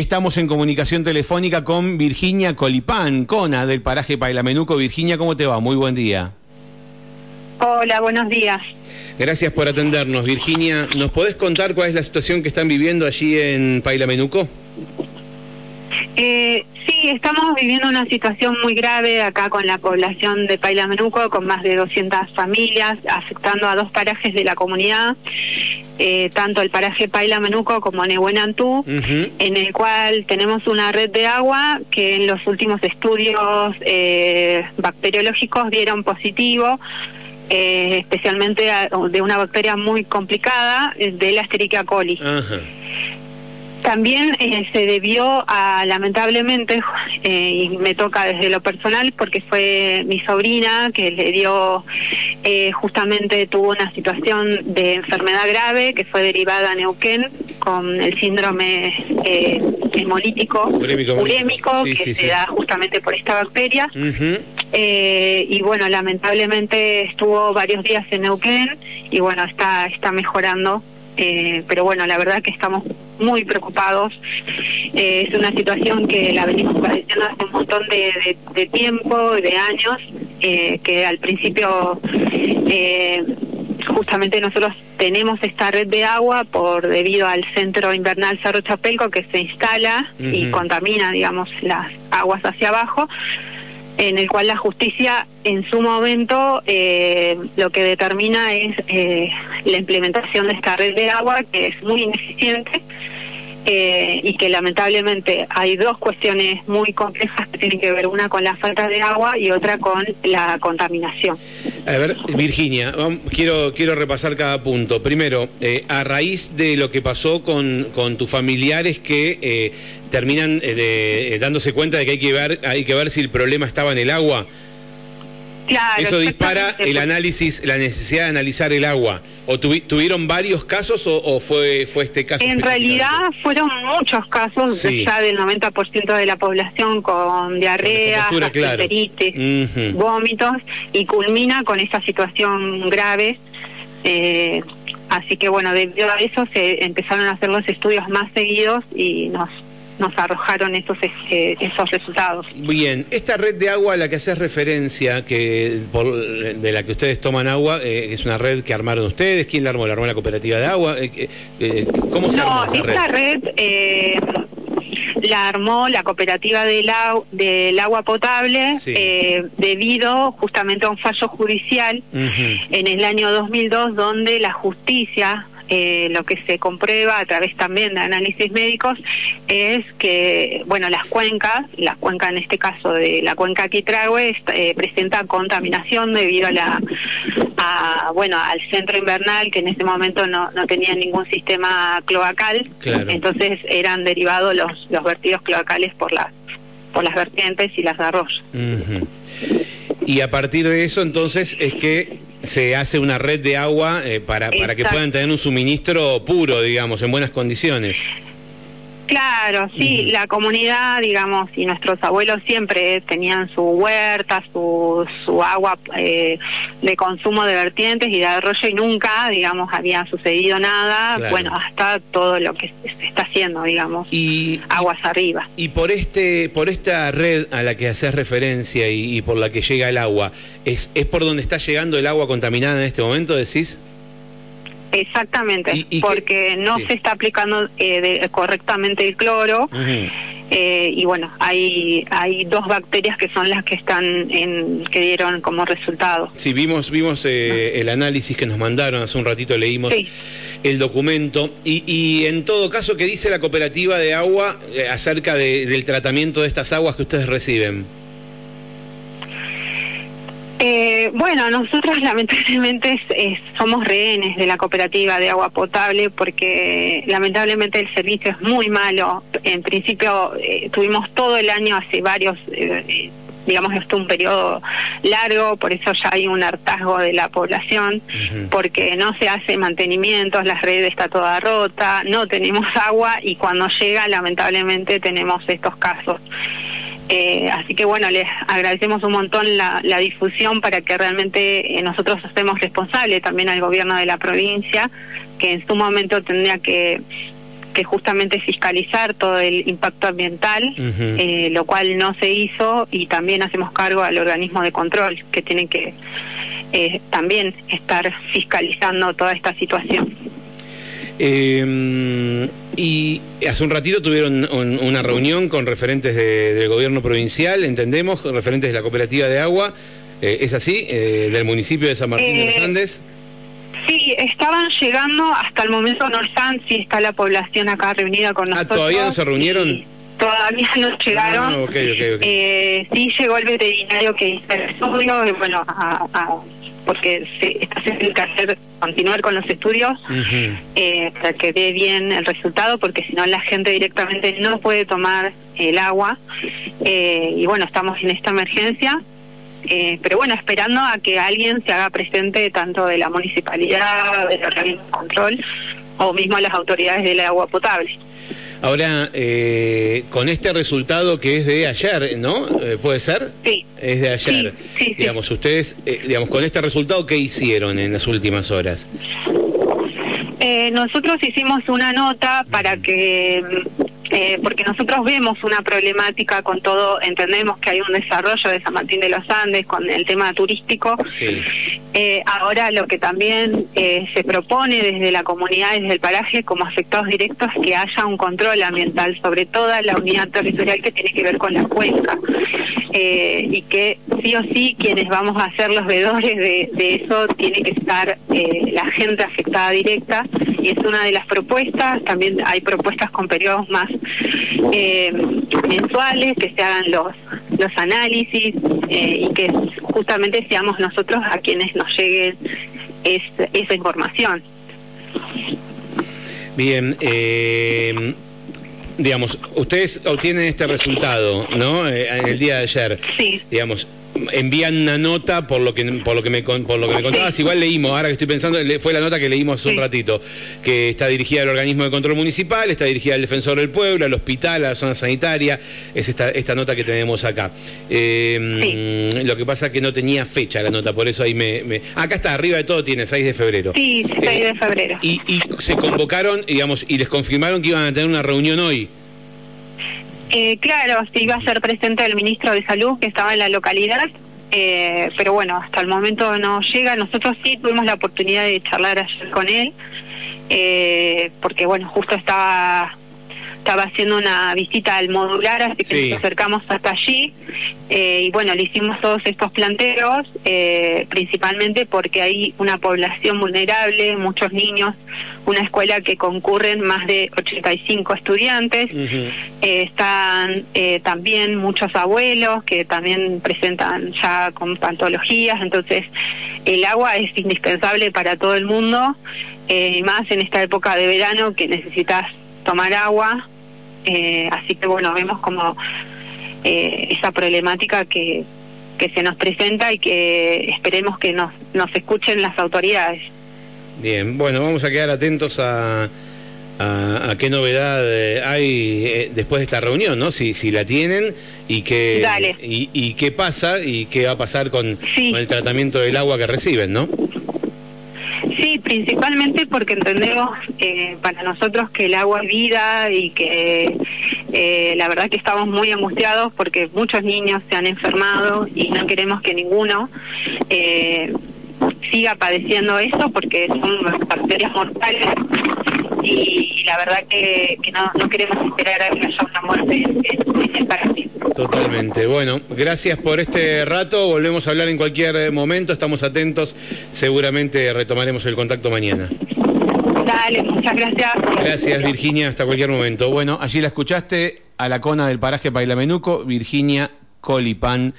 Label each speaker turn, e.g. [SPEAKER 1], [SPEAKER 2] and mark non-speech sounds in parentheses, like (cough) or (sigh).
[SPEAKER 1] Estamos en comunicación telefónica con Virginia Colipán, Cona, del paraje Pailamenuco. Virginia, ¿cómo te va? Muy buen día.
[SPEAKER 2] Hola, buenos días.
[SPEAKER 1] Gracias por atendernos. Virginia, ¿nos podés contar cuál es la situación que están viviendo allí en Pailamenuco?
[SPEAKER 2] Eh, sí, estamos viviendo una situación muy grave acá con la población de Pailamenuco, con más de 200 familias, afectando a dos parajes de la comunidad, eh, tanto el paraje Pailamenuco como Nehuenantú, en el cual tenemos una red de agua que en los últimos estudios eh, bacteriológicos dieron positivo. Eh, especialmente de una bacteria muy complicada, de la Escherichia coli. También eh, se debió a, lamentablemente, eh, y me toca desde lo personal, porque fue mi sobrina que le dio, eh, justamente tuvo una situación de enfermedad grave que fue derivada a Neuquén con el síndrome hemolítico urémico, que se da justamente por esta bacteria. y bueno, lamentablemente estuvo varios días en Neuquén y bueno, está, está mejorando eh, pero bueno, la verdad que estamos muy preocupados. Eh, es una situación que la venimos padeciendo hace un montón de, de, tiempo, de años, eh, que al principio justamente nosotros tenemos esta red de agua por debido al centro invernal Cerro Chapelco que se instala y contamina, digamos, las aguas hacia abajo en el cual la justicia en su momento eh, lo que determina es eh, la implementación de esta red de agua que es muy ineficiente eh, y que lamentablemente hay dos cuestiones muy complejas que tienen que ver una con la falta de agua y otra con la contaminación.
[SPEAKER 1] A ver, Virginia, quiero quiero repasar cada punto. Primero, a raíz de lo que pasó con, con tus familiares que terminan de, dándose cuenta de que hay que ver hay que ver si el problema estaba en el agua eso dispara el análisis, la necesidad de analizar el agua. ¿O tuvieron varios casos o, fue, fue este caso?
[SPEAKER 2] En realidad fueron muchos casos, ya del 90% de la población con diarrea, gastroenteritis, vómitos, y culmina con esa situación grave. Eh, así que bueno, debido a eso se empezaron a hacer los estudios más seguidos y nos nos arrojaron esos este, esos resultados.
[SPEAKER 1] Bien, esta red de agua a la que haces referencia, que de la que ustedes toman agua, eh, es una red que armaron ustedes. ¿Quién la armó? ¿La armó la cooperativa de agua? Eh, eh, ¿Cómo se armó esa
[SPEAKER 2] esta red? la armó la cooperativa del, del agua potable debido justamente a un fallo judicial en el año 2002 donde la justicia eh, lo que se comprueba a través también de análisis médicos es que, bueno, las cuencas, la cuenca en este caso de la cuenca Quitrahue, eh, presenta contaminación debido a la, a, bueno, al centro invernal que en ese momento no, no tenía ningún sistema cloacal, entonces eran derivados los, los vertidos cloacales por las, por las vertientes y las arroyos.
[SPEAKER 1] Y a partir de eso entonces es que se hace una red de agua eh, para, para que puedan tener un suministro puro, digamos, en buenas condiciones.
[SPEAKER 2] Claro, sí, la comunidad, digamos, y nuestros abuelos siempre tenían su huerta, su, su agua eh, de consumo de vertientes y de arroyo y nunca, digamos, había sucedido nada, bueno, hasta todo lo que se está haciendo, digamos, y, aguas arriba.
[SPEAKER 1] Y por este por esta red a la que haces referencia y, por la que llega el agua, ¿es, ¿es por donde está llegando el agua contaminada en este momento, decís?
[SPEAKER 2] Exactamente, porque no se está aplicando eh, correctamente el cloro. Eh, y bueno, hay hay dos bacterias que son las que están en que dieron como resultado.
[SPEAKER 1] Sí, vimos vimos eh, el análisis que nos mandaron hace un ratito leímos el documento y, y en todo caso qué dice la cooperativa de agua acerca del tratamiento de estas aguas que ustedes reciben.
[SPEAKER 2] Eh, bueno, nosotros (laughs) lamentablemente somos rehenes de la cooperativa de agua potable porque lamentablemente el servicio es muy malo. En principio eh, tuvimos todo el año hace varios, eh, digamos, esto un periodo largo, por eso ya hay un hartazgo de la población, porque no se hace mantenimiento, la red está toda rota, no tenemos (laughs) agua y cuando llega lamentablemente tenemos estos casos. Eh, así que bueno, les agradecemos un montón la, difusión para que realmente eh, nosotros estemos responsables también al gobierno de la provincia, que en su momento tendría que que justamente fiscalizar todo el impacto ambiental, eh, lo cual no se hizo y también hacemos cargo al organismo de control que tiene que eh, también estar fiscalizando toda esta situación.
[SPEAKER 1] Eh, y hace un ratito tuvieron una reunión con referentes del gobierno provincial, entendemos, referentes de la cooperativa de agua. Eh, ¿Es así? Eh, ¿Del municipio de San Martín de los Andes?
[SPEAKER 2] Sí, estaban llegando hasta el momento, no están, sí está la población acá reunida con ah, nosotros.
[SPEAKER 1] Ah, ¿todavía no se reunieron?
[SPEAKER 2] Todavía no llegaron. Ah, sí llegó el veterinario que hizo el estudio, bueno, a porque se está haciendo que hacer continuar con los estudios eh, para que dé bien el resultado, porque si no la gente directamente no puede tomar el agua. Eh, y bueno, estamos en esta emergencia. Eh, pero bueno, esperando a que alguien se haga presente tanto de la municipalidad, del organismo de control o mismo las autoridades del agua potable.
[SPEAKER 1] Ahora, eh, con este resultado que es de ayer, ¿no? Eh, ¿Puede ser?
[SPEAKER 2] Sí.
[SPEAKER 1] Es de ayer. Sí, digamos, ustedes, eh, digamos, con este resultado, ¿qué hicieron en las últimas horas?
[SPEAKER 2] nosotros hicimos una nota para que eh, porque nosotros vemos una problemática con todo, entendemos que hay un desarrollo de San Martín de los Andes con el tema turístico. Eh, ahora lo que también eh, se propone desde la comunidad, desde el paraje, como afectados directos, que haya un control ambiental sobre toda la unidad territorial que tiene que ver con la cuenca. Y que sí o sí quienes vamos a ser los vedores de, eso tiene que estar la gente afectada directa y es una de las propuestas, también hay propuestas con periodos más eh, mensuales, que se hagan los, los análisis eh, y que justamente seamos nosotros a quienes nos llegue esa información.
[SPEAKER 1] Bien, eh, digamos, ustedes obtienen este resultado, ¿no? en el día de ayer.
[SPEAKER 2] Sí.
[SPEAKER 1] Digamos, envían una nota por lo que por lo que me por lo que me contabas. Igual leímos ahora que estoy pensando fue la nota que leímos hace un ratito que está dirigida al organismo de control municipal está dirigida al defensor del pueblo al hospital a la zona sanitaria. Es esta esta nota que tenemos acá. Em, lo que pasa es que no tenía fecha la nota por eso ahí me, acá está arriba de todo tiene 6 de febrero.
[SPEAKER 2] Sí 6 de eh, febrero.
[SPEAKER 1] y, y se convocaron digamos y les confirmaron que iban a tener una reunión hoy
[SPEAKER 2] eh, claro, sí iba a ser presente el ministro de Salud que estaba en la localidad, eh, pero bueno, hasta el momento no llega. Nosotros sí tuvimos la oportunidad de charlar ayer con él, eh, porque bueno, justo estaba estaba haciendo una visita al modular, así que nos acercamos hasta allí. Eh, y bueno, le hicimos todos estos planteos, eh, principalmente porque hay una población vulnerable, muchos niños, una escuela que concurren más de 85 estudiantes, eh, están también muchos abuelos que también presentan ya con patologías, entonces el agua es indispensable para todo el mundo, más en esta época de verano que necesitas tomar agua, eh, así que bueno, vemos como eh, esa problemática que, que se nos presenta y que esperemos que nos, nos escuchen las autoridades.
[SPEAKER 1] Bien, bueno, vamos a quedar atentos a, a, qué novedad eh, hay después de esta reunión, ¿no? Si, si la tienen y qué, y, y, qué pasa y qué va a pasar con, con el tratamiento del agua que reciben, ¿no?
[SPEAKER 2] Sí, principalmente porque entendemos eh, para nosotros que el agua es vida y que eh, la verdad que estamos muy angustiados porque muchos niños se han enfermado y no queremos que ninguno eh, siga padeciendo eso porque son bacterias mortales y, la verdad que, no, queremos esperar a que haya una muerte en, el
[SPEAKER 1] Totalmente. Bueno, gracias por este rato. Volvemos a hablar en cualquier momento. Estamos atentos. Seguramente retomaremos el contacto mañana.
[SPEAKER 2] Dale, muchas gracias.
[SPEAKER 1] Gracias, Virginia. Hasta cualquier momento. Bueno, allí la escuchaste a la cona del paraje Pailamenuco, Virginia Colipán.